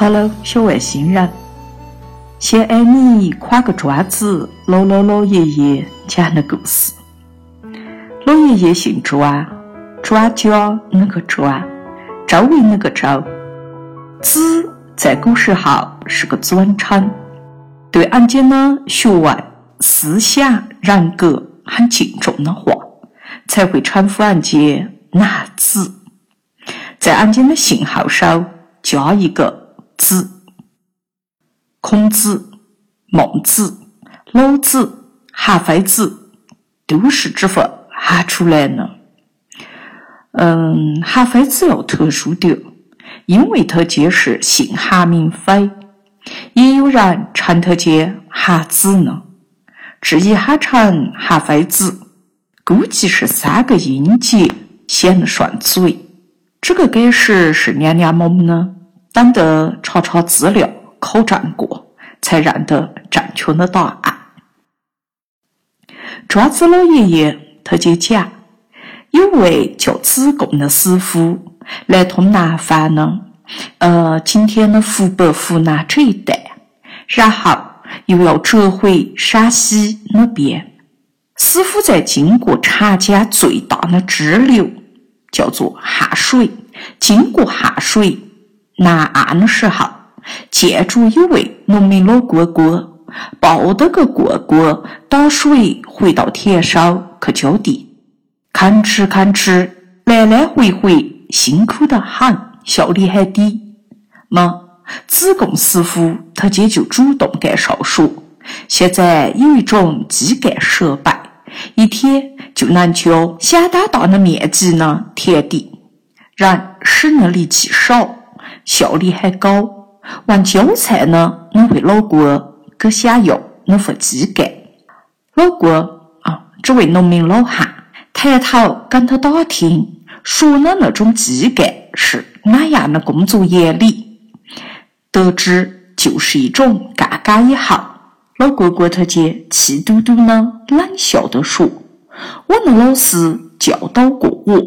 哈喽小外星人，先挨你夸个庄子姥姥老爷爷讲的故事。老爷爷姓庄，庄家那个庄，周围那个周。子在古时候是个尊称，对俺家的学问、思想、人格很敬重的话，才会称呼俺家男子。在俺家的姓号上加一个。子，孔子、孟子、老子、韩非子都是这份喊出来的。嗯，韩非子要特殊点，因为他家是姓韩名非，也有人称他家韩子呢。至于喊成韩非子，估计是三个音节显得顺嘴。这个解释是娘娘蒙呢？等得查查资料、考证过，才认得正确的答案。庄子老爷爷他就讲，有位叫子贡的师傅来通南方呢，呃，今天的湖北、湖南这一带，然后又要折回陕西那边。师傅在经过长江最大的支流，叫做汉水，经过汉水。南岸的时候，见着有位农民老哥哥抱着个蝈蝈打水回到田上去浇地，吭哧吭哧来来回回，辛苦得很，效率还低。么，子贡师傅他姐就主动介绍说，现在有一种机干设备，一天就能浇相当大的面积的田地，然使的力气少。效率还高，玩韭菜呢，我会老郭给想要那份基干。老郭啊，这位农民老汉抬头跟他打听，说的那种基干是哪样的工作原理，得知就是一种杠杆以后，老哥哥他就气嘟嘟的冷笑的说：“我的老师教导过我，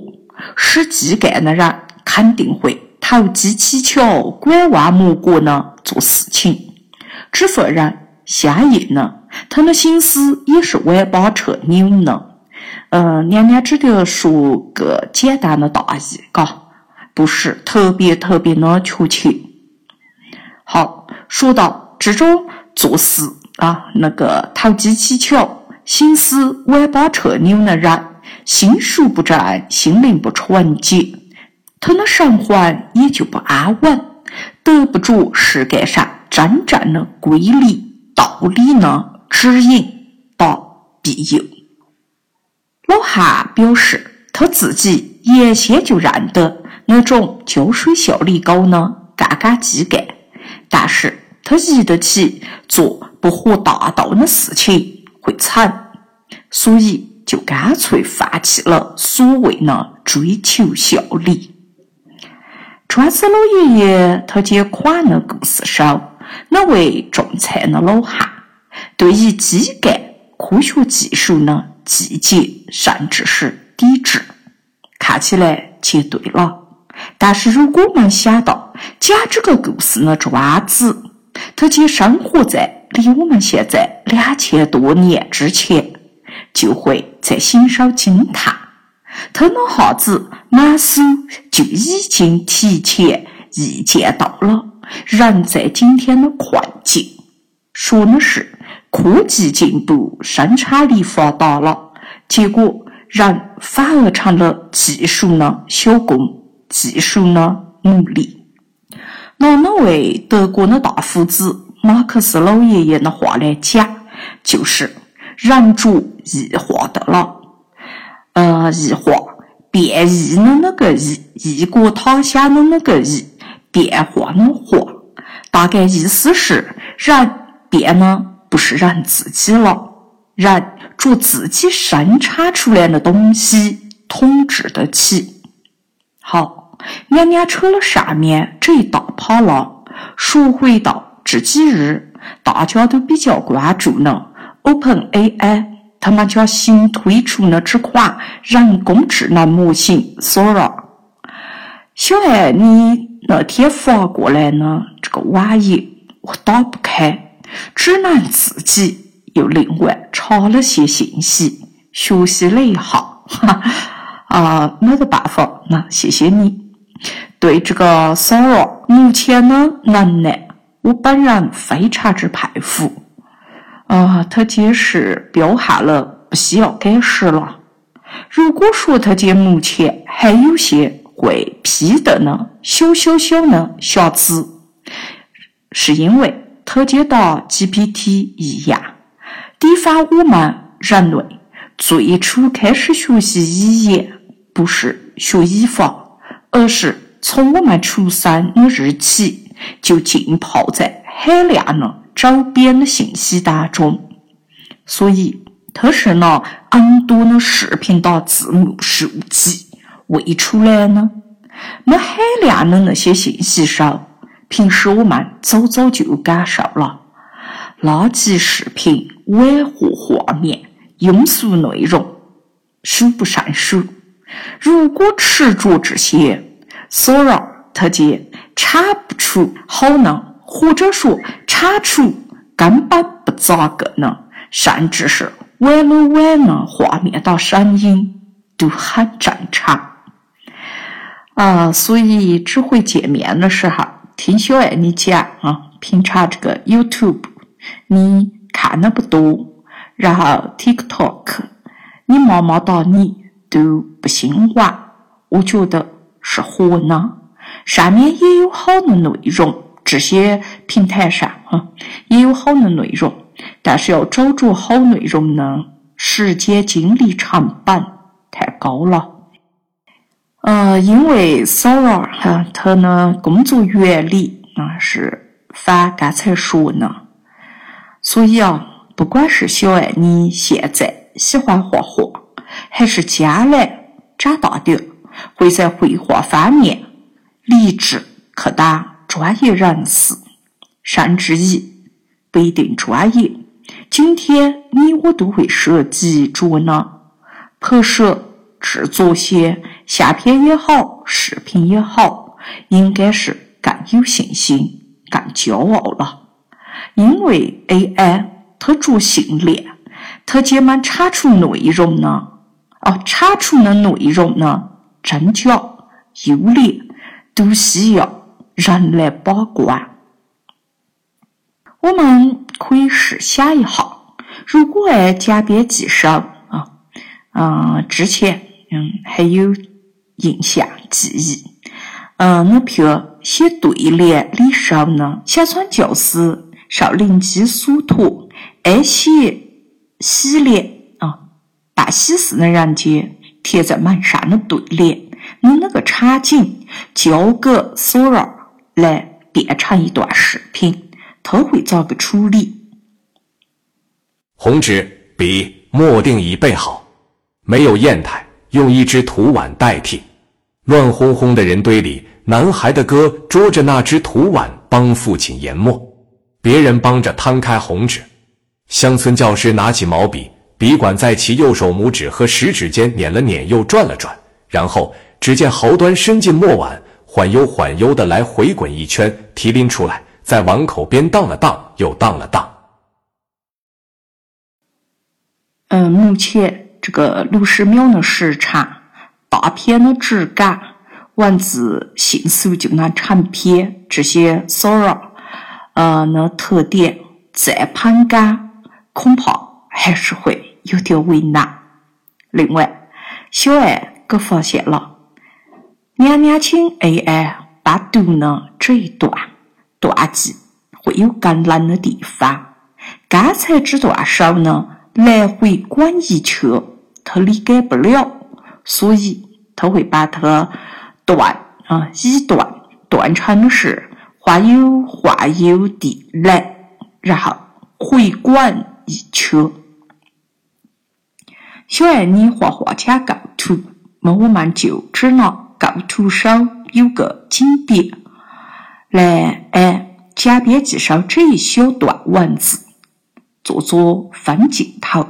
使基干的人肯定会。”投机取巧、拐弯抹角呢做事情，这份人相应呢，他的心思也是歪八扯扭呢。嗯，娘娘只得说个简单的大意，嘎，不是特别特别的确切。好，说到这种做事啊，那个投机取巧、心思歪八扯扭的人，心术不正，心灵不纯洁。他的生活也就不安稳，得不着世界上真正的规律、道理的指引、到必有。老汉表示，他自己原先就认得那种浇水效率高的干干机干，但是他一得起做不合大道的事情会惨，所以就干脆放弃了所谓的追求效率。庄子老爷爷他接款的故事上，那位种菜的老汉对于机干科学技术呢季节甚至是抵制，看起来就对了。但是如果我们想到讲这个故事的庄子，他既生活在离我们现在两千多年之前，就会在心上惊叹。他那哈子满手就已经提前预见到了人在今天的困境，说的是科技进步，生产力发达了，结果人反而成了技术的小工，技术的奴隶。拿那位德国的大胡子马克思老爷爷的话来讲，就是人主异化的了。呃，异化变异的那个异，异国他乡的那个异，变化的化，大概意思是人变了，不是人自己了，人着自己生产出来的东西统治得起。好，娘娘扯了上面这一大趴了，说回到这几日大家都比较关注的 Open AI。他们家新推出的这款人工智能模型 Sora，小爱，你那天发过来呢？这个网页我打不开，只能自己又另外查了些信息，学习了一下。哈啊，没得办法，那谢谢你。对这个骚扰目前的能耐，我本人非常之佩服。啊，他姐是表现了不需要改释了。如果说他姐目前还有些会批的呢，小小小的瑕疵，是因为他姐的 GPT 一样，地方我们人类最初开始学习语言，不是学语法，而是从我们出生的日起就浸泡在海量的周边的信息当中，所以它是拿很多的视频打字幕数据喂出来呢。那海量的那些信息上，平时我们早早就感受了，垃圾视频、歪货画面、庸俗内容数不胜数。如果持着这些，骚扰他就产不出好呢，或者说产出根本不咋个呢，甚至是歪了歪呢，画面到声音都很正常。啊，所以只会见面的时候听小爱你讲啊，平常这个 YouTube 你看的不多，然后 TikTok 你妈妈到你都不兴玩，我觉得是活呢？上面也有好的内容，这些平台上哈也有好的内容，但是要找着好内容呢，时间精力成本太高了。呃，因为骚扰哈，他的工作原理啊是反刚才说的，所以啊，不管是小爱你现在喜欢画画，还是将来长大点会在绘画方面立志去当专业人士，甚至于不一定专业，今天你我都会涉及着呢，拍摄。制作些相片也好，视频也好，应该是更有信心、更骄傲了。因为 AI 它做训练，它怎么产出内容呢？哦，产出的内容呢，真假、优劣都需要人来把关。我们可以试想一下，如果按甲编辑上啊，嗯，之前。嗯，还有印象记忆。嗯，那譬如写对联的时候呢，乡村教师少灵机所托，爱写喜联啊，办喜事的人家贴在门上的对联，你那个场景交给索尔来变成一段视频，他会咋个处理？红纸、笔、墨定已备好，没有砚台。用一只土碗代替，乱哄哄的人堆里，男孩的哥捉着那只土碗帮父亲研墨，别人帮着摊开红纸。乡村教师拿起毛笔，笔管在其右手拇指和食指间捻了捻，又转了转，然后只见毫端伸进墨碗，缓悠缓悠的来回滚一圈，提拎出来，在碗口边荡了荡，又荡了荡。嗯，目前。这个六十秒的时长，大片的质感，文字迅速就能成片，这些骚扰，呃，那特点再盘感，恐怕还是会有点为难。另外，小爱给发现了，娘娘请 AI 把读呢这一段断句会有更难的地方。刚才这段手呢，来回滚一圈。他理解不了，所以他会把它断啊，一断断成的是话有话有的来，然后回滚一圈。小爱你画画讲构图，那我们就只拿构图上有个景点来按假编辑上这一小段文字做做分镜头。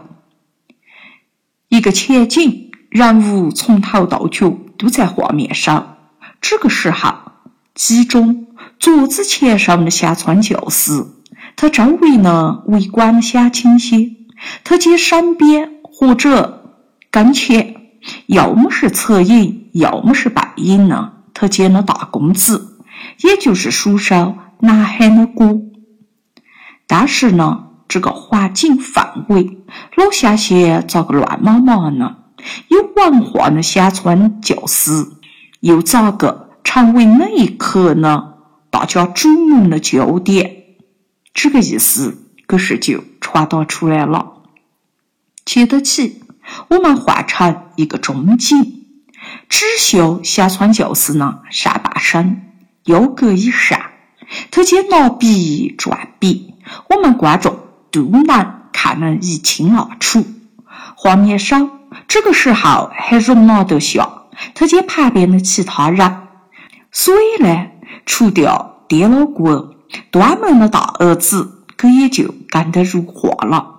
一个前景，人物从头到脚都在画面上。这个时候，集中桌子前上的下川教师，他周围呢围观的乡亲戚，他见身边或者跟前，要么是侧影，要么是背影呢，他见了大公子，也就是叔叔南海的哥。但是呢，这个环境范围，老乡些咋个乱麻麻呢？有文化的乡村教师，又咋个成为那一刻呢？大家瞩目的焦点，这个意思可是就传达出来了。接得起，我们换成一个中景，只秀小川教师呢上半身，腰格以上，他见拿笔转笔，我们观众都能看得一清二楚。画面上这个时候还容纳得下他见旁边的其他人，所以呢。除掉爹老哥，端门的大儿子，可也就跟得入画了。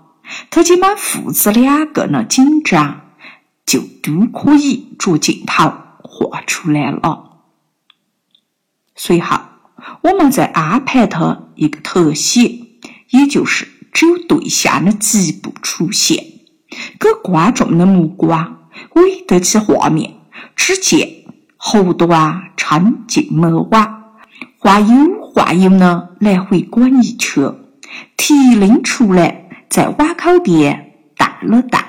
他姐们父子两个呢，紧张，就都可以着镜头画出来了。随后，我们再安排他一个特写，也就是只有对象的局部出现，给观众的目光围得起画面。只见后端撑进门外。话有话有呢，来回滚一圈，提拎出来，在碗口边淡了淡，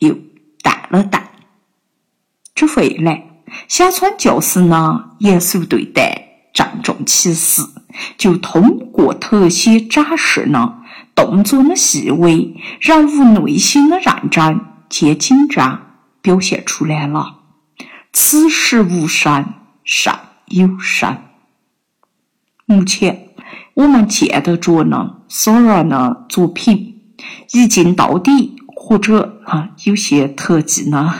又淡了淡。这回来，乡村教师呢，严肃对待，郑重其事，就通过特写展示呢，动作的细微，人物内心的认真且紧张，表现出来了。此时无声胜有声。目前我们见得着呢，Sora 呢作品一镜到底，或者啊有些特技呢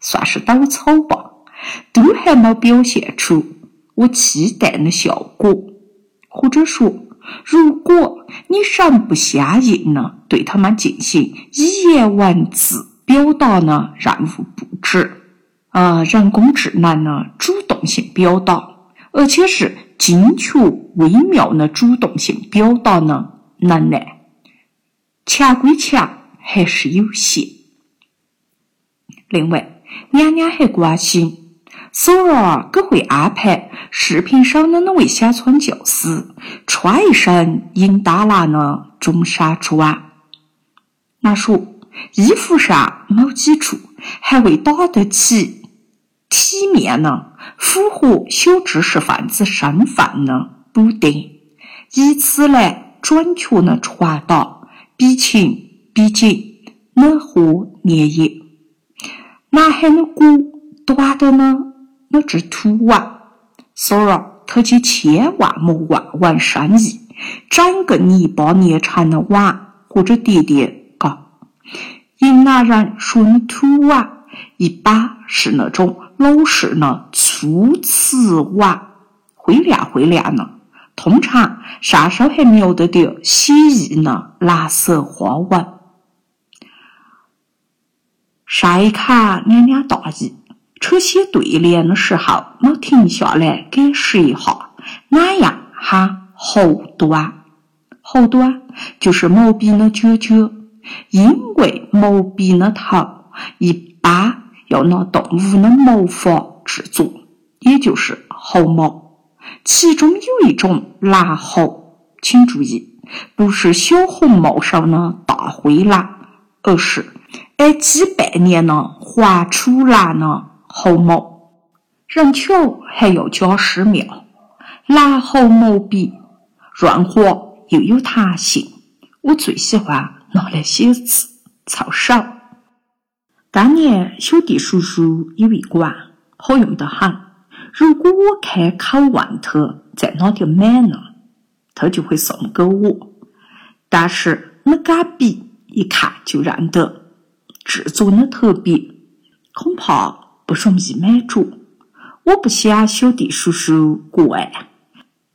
算是抖草吧，都还没表现出我期待的效果。或者说，如果你神不相应呢，对他们进行语言文字表达呢任务布置，啊，人工智能呢主动性表达，而且是。精确微妙的主动性表达呢能耐，强归强，还是有限。另外，娘娘还关心，索儿可会安排视频上的那位乡村教师穿一身银达拉的中山装。那说衣服上某几处还未打得起体面呢。符合小知识分子身份的补丁，以此来准确的传达比情比景、暖和烈焰。男孩的骨短的呢，那只土碗，所儿特及千万莫万万生意，整个泥巴捏成的碗或者碟碟嘎。云南人说的土碗，一般是那种。老式的粗瓷碗，灰亮灰亮的，通常上手还描得点写意呢蓝色花纹。上一卡娘娘大意，扯写对联的时候没停下来解释一下，哪样喊后端？后端就是毛笔的角角，因为毛笔的头一般。要拿动物的毛发制作，也就是猴毛，其中有一种蓝猴，请注意，不是小红帽上的大灰蓝，而是挨几百年的黄楚蓝的猴毛。人巧还要加师妙，蓝猴毛笔润滑又有弹性，我最喜欢拿来写字，凑手。当年小弟叔叔有一管，好用得很。如果我开口问他在哪点买呢，他就会送给我。但是那杆笔一看就认得，制作的特别，恐怕不容易买着。我不想小弟叔叔过爱，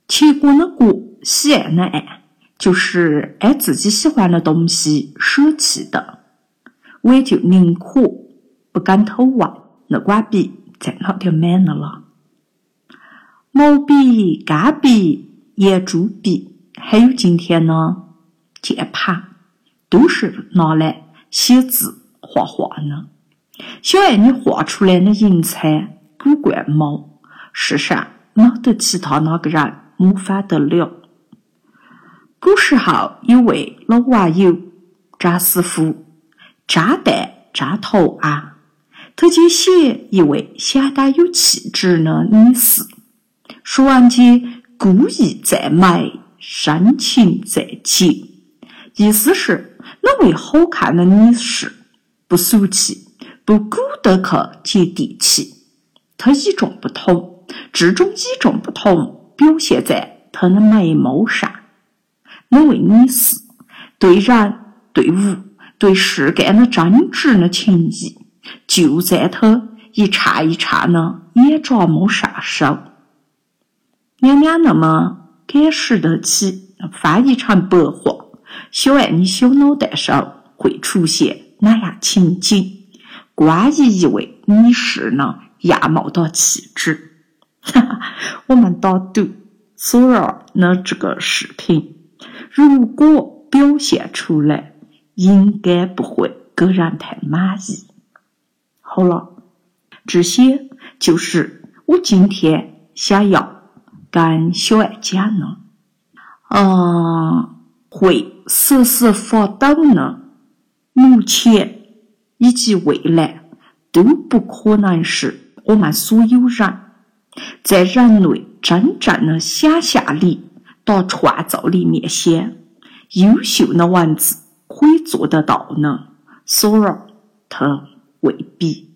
切过的过，喜爱的爱，就是爱自己喜欢的东西舍弃的。我也就宁可不敢偷问那管笔在哪点买的了。毛笔、钢笔、圆珠笔，还有今天呢，键盘，都是拿来写字、画画呢。小爱，你画出来的银彩古怪猫，世上没得其他哪个人模仿得了。古时候有位老网友张师傅，张旦张头啊，他就写一位相当有气质的女士。说完句“故意再美，深情再切”，意思是那位好看的女士不俗气，不古得去接地气。她与众不同，这种与众不同表现在她的眉毛上。那位女士对人、对物、对事干的真挚的情谊，就在她一颤一颤的眼睫毛上手。娘娘那么感识得起，翻译成白话，小爱你小脑袋上会出现哪样情景？关于一位女士呢样貌的气质，哈哈，我们打赌，索儿的这个视频，如果表现出来，应该不会给人太满意。好了，这些就是我今天想要。跟小爱讲呢，嗯，会时时发抖呢，目前以及未来都不可能是我们所有人在人类真正的想象力到创造力面前，优秀的文字可以做得到呢？所以，它未必。